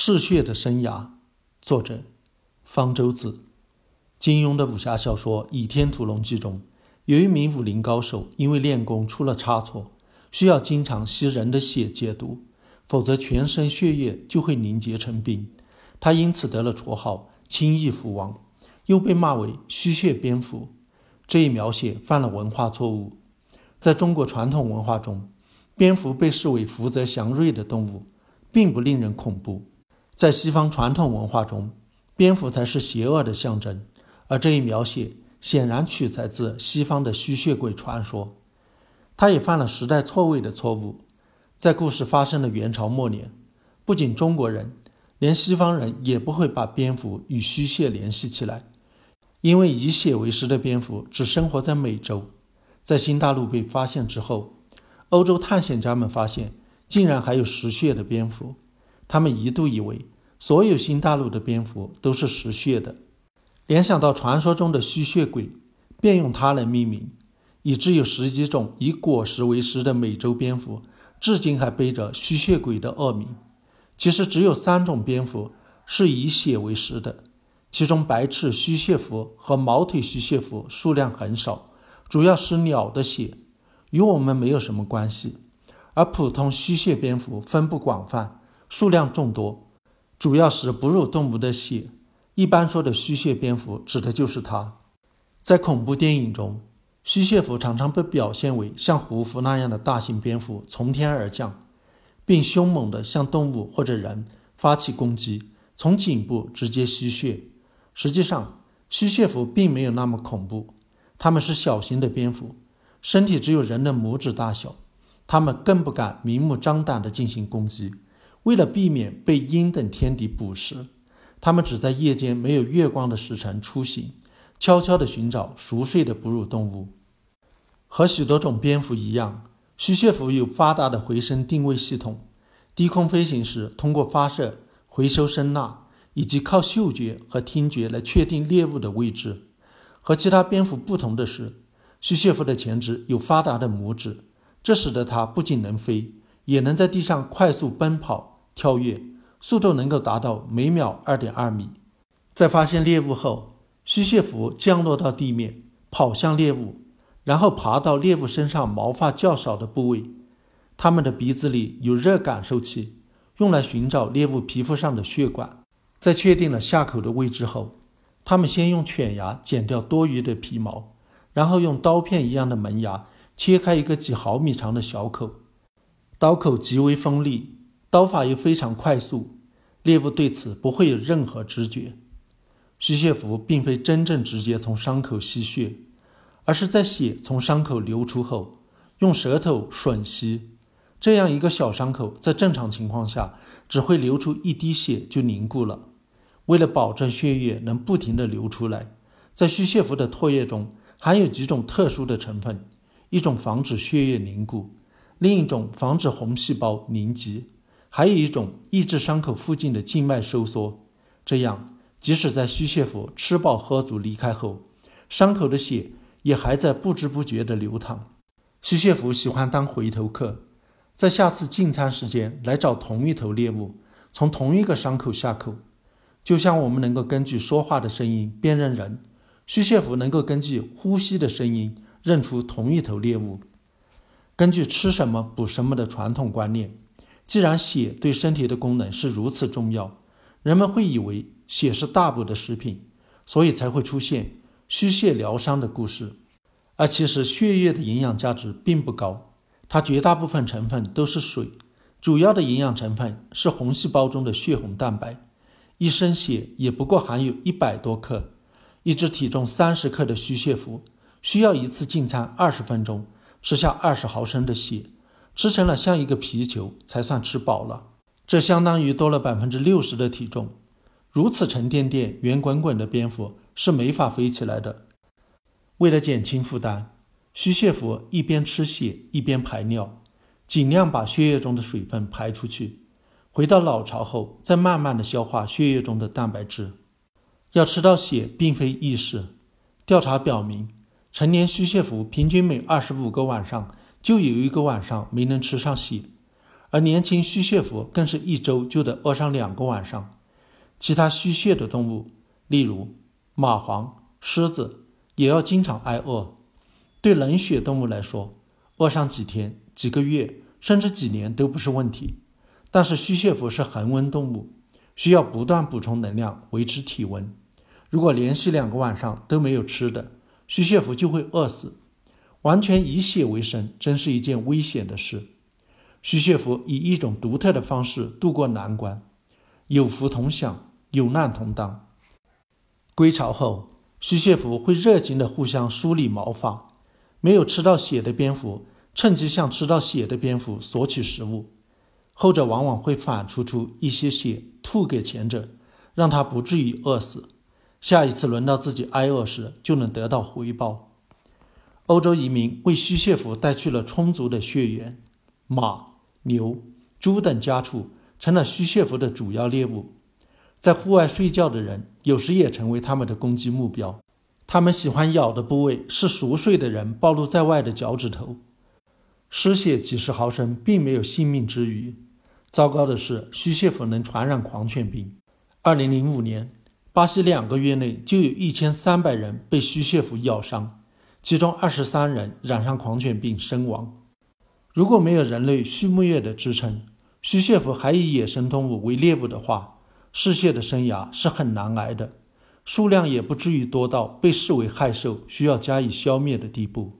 嗜血的生涯，作者方舟子。金庸的武侠小说《倚天屠龙记》中，有一名武林高手，因为练功出了差错，需要经常吸人的血解毒，否则全身血液就会凝结成冰。他因此得了绰号“轻易蝠王”，又被骂为“虚血蝙蝠”。这一描写犯了文化错误。在中国传统文化中，蝙蝠被视为福泽祥瑞的动物，并不令人恐怖。在西方传统文化中，蝙蝠才是邪恶的象征，而这一描写显然取材自西方的吸血鬼传说。他也犯了时代错位的错误。在故事发生的元朝末年，不仅中国人，连西方人也不会把蝙蝠与吸血联系起来，因为以血为食的蝙蝠只生活在美洲。在新大陆被发现之后，欧洲探险家们发现，竟然还有食血的蝙蝠。他们一度以为所有新大陆的蝙蝠都是食血的，联想到传说中的吸血鬼，便用它来命名，以致有十几种以果实为食的美洲蝙蝠，至今还背着吸血鬼的恶名。其实只有三种蝙蝠是以血为食的，其中白翅吸血蝠和毛腿吸血蝠数量很少，主要是鸟的血，与我们没有什么关系。而普通吸血蝙蝠分布广泛。数量众多，主要是哺乳动物的血。一般说的吸血蝙蝠指的就是它。在恐怖电影中，吸血蝠常常被表现为像胡蝠那样的大型蝙蝠从天而降，并凶猛地向动物或者人发起攻击，从颈部直接吸血。实际上，吸血蝠并没有那么恐怖，它们是小型的蝙蝠，身体只有人的拇指大小，它们更不敢明目张胆地进行攻击。为了避免被鹰等天敌捕食，它们只在夜间没有月光的时辰出行，悄悄地寻找熟睡的哺乳动物。和许多种蝙蝠一样，吸血蝠有发达的回声定位系统，低空飞行时通过发射、回收声呐，以及靠嗅觉和听觉来确定猎物的位置。和其他蝙蝠不同的是，吸血蝠的前肢有发达的拇指，这使得它不仅能飞，也能在地上快速奔跑。跳跃速度能够达到每秒二点二米。在发现猎物后，吸血蝠降落到地面，跑向猎物，然后爬到猎物身上毛发较少的部位。它们的鼻子里有热感受器，用来寻找猎物皮肤上的血管。在确定了下口的位置后，它们先用犬牙剪掉多余的皮毛，然后用刀片一样的门牙切开一个几毫米长的小口，刀口极为锋利。刀法又非常快速，猎物对此不会有任何知觉。吸血蝠并非真正直接从伤口吸血，而是在血从伤口流出后，用舌头吮吸。这样一个小伤口，在正常情况下只会流出一滴血就凝固了。为了保证血液能不停地流出来，在吸血蝠的唾液中含有几种特殊的成分：一种防止血液凝固，另一种防止红细胞凝集。还有一种抑制伤口附近的静脉收缩，这样即使在吸血蝠吃饱喝足离开后，伤口的血也还在不知不觉地流淌。吸血蝠喜欢当回头客，在下次进餐时间来找同一头猎物，从同一个伤口下口。就像我们能够根据说话的声音辨认人，吸血蝠能够根据呼吸的声音认出同一头猎物。根据吃什么补什么的传统观念。既然血对身体的功能是如此重要，人们会以为血是大补的食品，所以才会出现虚血疗伤的故事。而其实血液的营养价值并不高，它绝大部分成分都是水，主要的营养成分是红细胞中的血红蛋白。一升血也不过含有一百多克，一只体重三十克的虚血蝠需要一次进餐二十分钟，吃下二十毫升的血。吃成了像一个皮球才算吃饱了，这相当于多了百分之六十的体重。如此沉甸甸、圆滚滚的蝙蝠是没法飞起来的。为了减轻负担，吸血蝠一边吃血一边排尿，尽量把血液中的水分排出去。回到老巢后，再慢慢的消化血液中的蛋白质。要吃到血并非易事。调查表明，成年吸血蝠平均每二十五个晚上。就有一个晚上没能吃上血，而年轻须血蝠更是一周就得饿上两个晚上。其他须蟹的动物，例如蚂蟥、狮子，也要经常挨饿。对冷血动物来说，饿上几天、几个月，甚至几年都不是问题。但是须血蝠是恒温动物，需要不断补充能量维持体温。如果连续两个晚上都没有吃的，须血蝠就会饿死。完全以血为生，真是一件危险的事。须蟹蝠以一种独特的方式渡过难关，有福同享，有难同当。归巢后，须蟹蝠会热情地互相梳理毛发，没有吃到血的蝙蝠趁机向吃到血的蝙蝠索取食物，后者往往会反出出一些血吐给前者，让他不至于饿死。下一次轮到自己挨饿时，就能得到回报。欧洲移民为吸血蝠带去了充足的血源，马、牛、猪等家畜成了吸血蝠的主要猎物。在户外睡觉的人，有时也成为他们的攻击目标。他们喜欢咬的部位是熟睡的人暴露在外的脚趾头。失血几十毫升，并没有性命之虞。糟糕的是，吸血蝠能传染狂犬病。二零零五年。巴西两个月内就有一千三百人被吸血蝠咬伤，其中二十三人染上狂犬病身亡。如果没有人类畜牧业的支撑，吸血蝠还以野生动物为猎物的话，嗜血的生涯是很难挨的，数量也不至于多到被视为害兽需要加以消灭的地步。